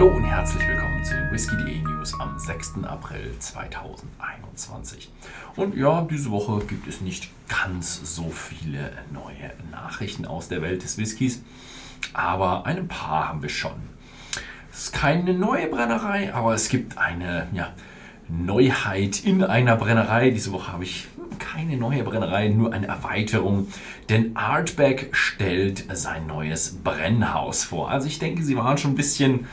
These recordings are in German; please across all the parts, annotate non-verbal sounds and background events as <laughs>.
Hallo und herzlich willkommen zu den Whisky.de News am 6. April 2021. Und ja, diese Woche gibt es nicht ganz so viele neue Nachrichten aus der Welt des Whiskys, aber ein paar haben wir schon. Es ist keine neue Brennerei, aber es gibt eine ja, Neuheit in einer Brennerei. Diese Woche habe ich keine neue Brennerei, nur eine Erweiterung. Denn Artback stellt sein neues Brennhaus vor. Also ich denke, sie waren schon ein bisschen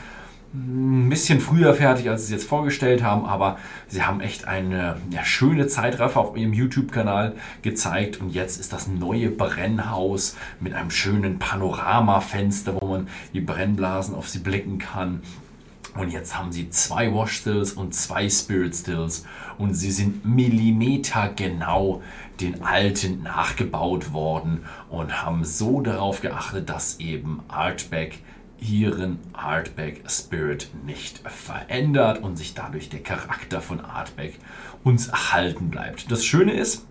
ein bisschen früher fertig, als sie es jetzt vorgestellt haben, aber sie haben echt eine ja, schöne Zeitraffer auf ihrem YouTube-Kanal gezeigt und jetzt ist das neue Brennhaus mit einem schönen Panoramafenster, wo man die Brennblasen auf sie blicken kann. Und jetzt haben sie zwei Wash Stills und zwei Spirit Stills und sie sind millimetergenau den alten nachgebaut worden und haben so darauf geachtet, dass eben Artback ihren Artback Spirit nicht verändert und sich dadurch der Charakter von Artback uns erhalten bleibt. Das Schöne ist,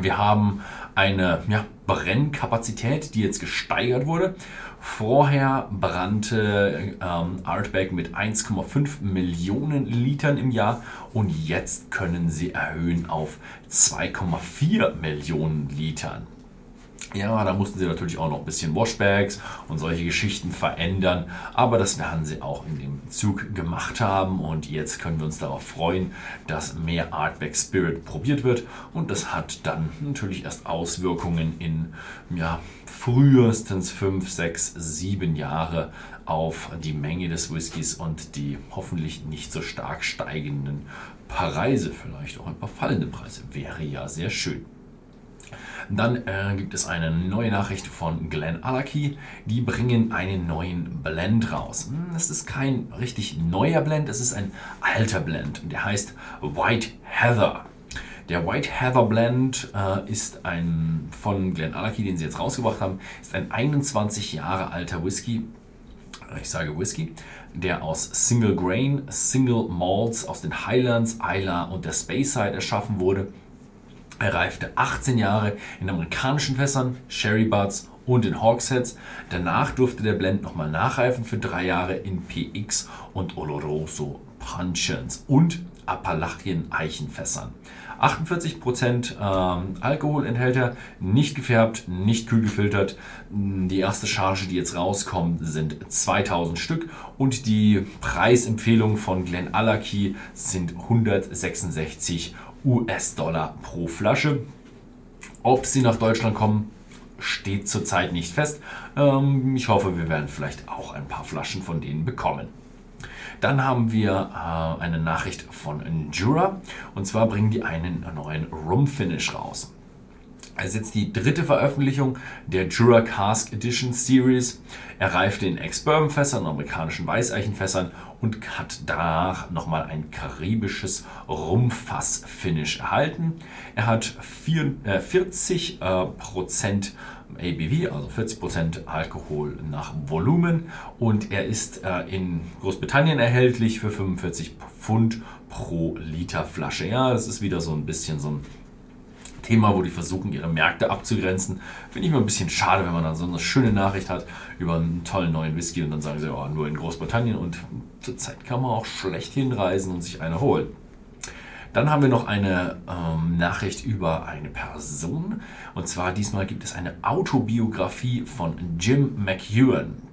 wir haben eine ja, Brennkapazität, die jetzt gesteigert wurde. Vorher brannte ähm, Artback mit 1,5 Millionen Litern im Jahr und jetzt können sie erhöhen auf 2,4 Millionen Litern. Ja, da mussten sie natürlich auch noch ein bisschen Washbags und solche Geschichten verändern, aber das werden sie auch in dem Zug gemacht haben. Und jetzt können wir uns darauf freuen, dass mehr Artback Spirit probiert wird. Und das hat dann natürlich erst Auswirkungen in ja, frühestens 5, 6, 7 Jahre auf die Menge des Whiskys und die hoffentlich nicht so stark steigenden Preise, vielleicht auch ein paar fallende Preise, wäre ja sehr schön. Dann äh, gibt es eine neue Nachricht von Glen Alaki. Die bringen einen neuen Blend raus. Hm, es ist kein richtig neuer Blend, es ist ein alter Blend. Der heißt White Heather. Der White Heather Blend äh, ist ein von Glen Alaki, den sie jetzt rausgebracht haben, ist ein 21 Jahre alter Whisky. Ich sage Whisky, der aus Single Grain, Single Malts aus den Highlands, Isla und der Speyside erschaffen wurde. Er reifte 18 Jahre in amerikanischen Fässern, Sherry Butts und in Hawksheads. Danach durfte der Blend nochmal nachreifen für drei Jahre in PX und Oloroso Puncheons und Appalachien Eichenfässern. 48% ähm, Alkohol enthält er, nicht gefärbt, nicht kühl gefiltert. Die erste Charge, die jetzt rauskommt, sind 2000 Stück und die Preisempfehlungen von Glen Alaki sind 166 US-Dollar pro Flasche. Ob sie nach Deutschland kommen, steht zurzeit nicht fest. Ähm, ich hoffe, wir werden vielleicht auch ein paar Flaschen von denen bekommen. Dann haben wir äh, eine Nachricht von Jura und zwar bringen die einen neuen Rum Finish raus. Es ist jetzt die dritte Veröffentlichung der Jura Cask Edition Series. Er reifte in Ex-Bourbon-Fässern, amerikanischen Weißeichenfässern und hat danach nochmal ein karibisches Rumfass-Finish erhalten. Er hat vier, äh, 40 äh, Prozent ABV, also 40 Prozent Alkohol nach Volumen und er ist äh, in Großbritannien erhältlich für 45 Pfund pro Liter Flasche. Ja, das ist wieder so ein bisschen so ein Thema, wo die versuchen, ihre Märkte abzugrenzen. Finde ich immer ein bisschen schade, wenn man dann so eine schöne Nachricht hat über einen tollen neuen Whisky und dann sagen sie, oh, nur in Großbritannien und zurzeit kann man auch schlecht hinreisen und sich eine holen. Dann haben wir noch eine ähm, Nachricht über eine Person. Und zwar diesmal gibt es eine Autobiografie von Jim McEwan.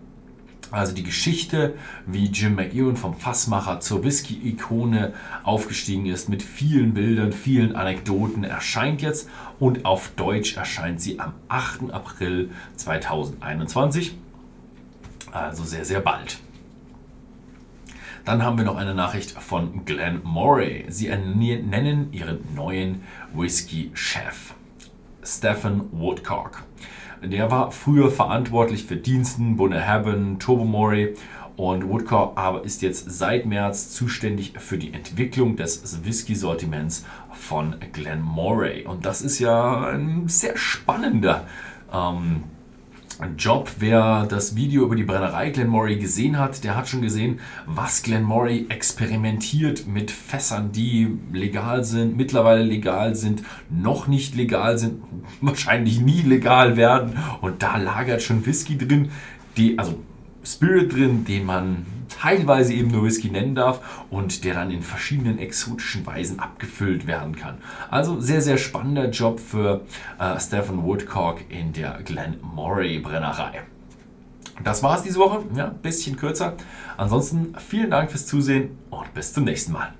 Also die Geschichte, wie Jim McEwan vom Fassmacher zur Whisky-Ikone aufgestiegen ist, mit vielen Bildern, vielen Anekdoten, erscheint jetzt und auf Deutsch erscheint sie am 8. April 2021. Also sehr, sehr bald. Dann haben wir noch eine Nachricht von Glenn Morey. Sie nennen ihren neuen Whisky-Chef, Stephen Woodcock. Der war früher verantwortlich für Diensten, Bunnahabhain, Tobermory und Woodcock aber ist jetzt seit März zuständig für die Entwicklung des Whisky-Sortiments von Glen Moray. Und das ist ja ein sehr spannender ähm, Job. Wer das Video über die Brennerei Glenmory gesehen hat, der hat schon gesehen, was Glenmory experimentiert mit Fässern, die legal sind, mittlerweile legal sind, noch nicht legal sind, <laughs> wahrscheinlich nie legal werden. Und da lagert schon Whisky drin, die, also Spirit drin, den man teilweise eben nur Whisky nennen darf und der dann in verschiedenen exotischen Weisen abgefüllt werden kann. Also sehr, sehr spannender Job für äh, Stephen Woodcock in der Glen Moray Brennerei. Das war es diese Woche, ja, bisschen kürzer. Ansonsten vielen Dank fürs Zusehen und bis zum nächsten Mal.